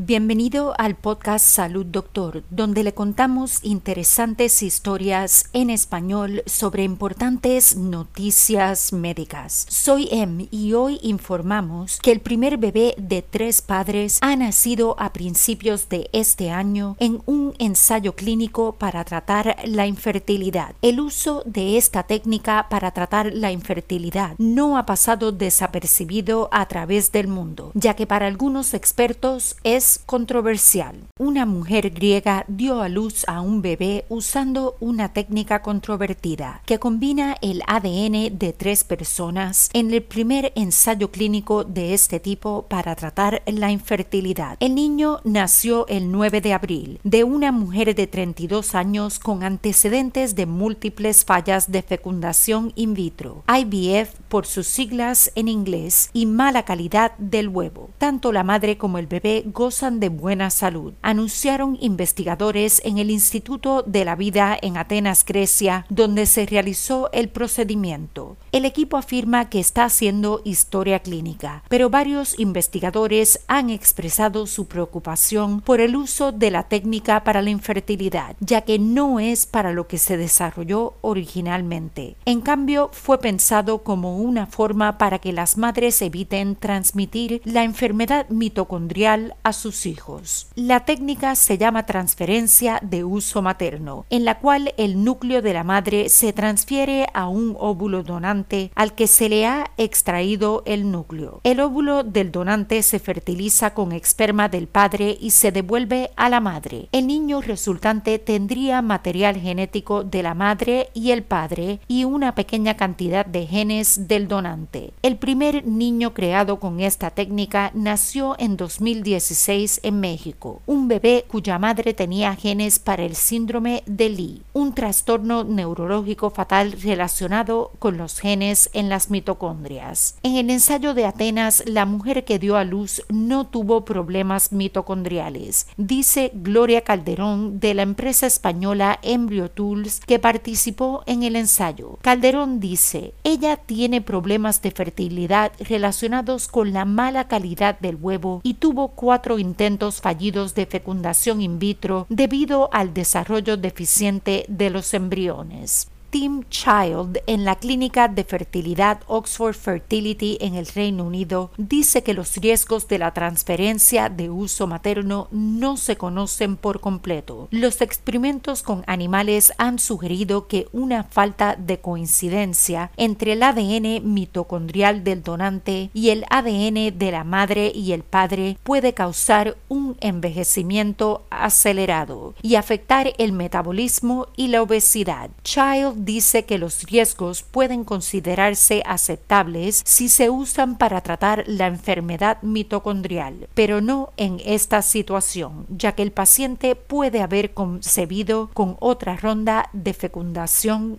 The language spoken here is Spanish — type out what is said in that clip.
Bienvenido al podcast Salud Doctor, donde le contamos interesantes historias en español sobre importantes noticias médicas. Soy Em y hoy informamos que el primer bebé de tres padres ha nacido a principios de este año en un ensayo clínico para tratar la infertilidad. El uso de esta técnica para tratar la infertilidad no ha pasado desapercibido a través del mundo, ya que para algunos expertos es controversial. Una mujer griega dio a luz a un bebé usando una técnica controvertida que combina el ADN de tres personas en el primer ensayo clínico de este tipo para tratar la infertilidad. El niño nació el 9 de abril de una mujer de 32 años con antecedentes de múltiples fallas de fecundación in vitro, IVF por sus siglas en inglés, y mala calidad del huevo. Tanto la madre como el bebé gozan de buena salud, anunciaron investigadores en el Instituto de la Vida en Atenas, Grecia, donde se realizó el procedimiento. El equipo afirma que está haciendo historia clínica, pero varios investigadores han expresado su preocupación por el uso de la técnica para la infertilidad, ya que no es para lo que se desarrolló originalmente. En cambio, fue pensado como una forma para que las madres eviten transmitir la enfermedad mitocondrial a sus hijos. La técnica se llama transferencia de uso materno, en la cual el núcleo de la madre se transfiere a un óvulo donante al que se le ha extraído el núcleo. El óvulo del donante se fertiliza con esperma del padre y se devuelve a la madre. El niño resultante tendría material genético de la madre y el padre y una pequeña cantidad de genes del donante. El primer niño creado con esta técnica nació en 2016 en México, un bebé cuya madre tenía genes para el síndrome de Lee, un trastorno neurológico fatal relacionado con los genes en las mitocondrias. En el ensayo de Atenas, la mujer que dio a luz no tuvo problemas mitocondriales, dice Gloria Calderón de la empresa española Embryo Tools que participó en el ensayo. Calderón dice, ella tiene problemas de fertilidad relacionados con la mala calidad del huevo y tuvo cuatro intentos fallidos de fecundación in vitro debido al desarrollo deficiente de los embriones. Tim Child en la clínica de fertilidad Oxford Fertility en el Reino Unido dice que los riesgos de la transferencia de uso materno no se conocen por completo. Los experimentos con animales han sugerido que una falta de coincidencia entre el ADN mitocondrial del donante y el ADN de la madre y el padre puede causar un envejecimiento acelerado y afectar el metabolismo y la obesidad. Child dice que los riesgos pueden considerarse aceptables si se usan para tratar la enfermedad mitocondrial, pero no en esta situación, ya que el paciente puede haber concebido con otra ronda de fecundación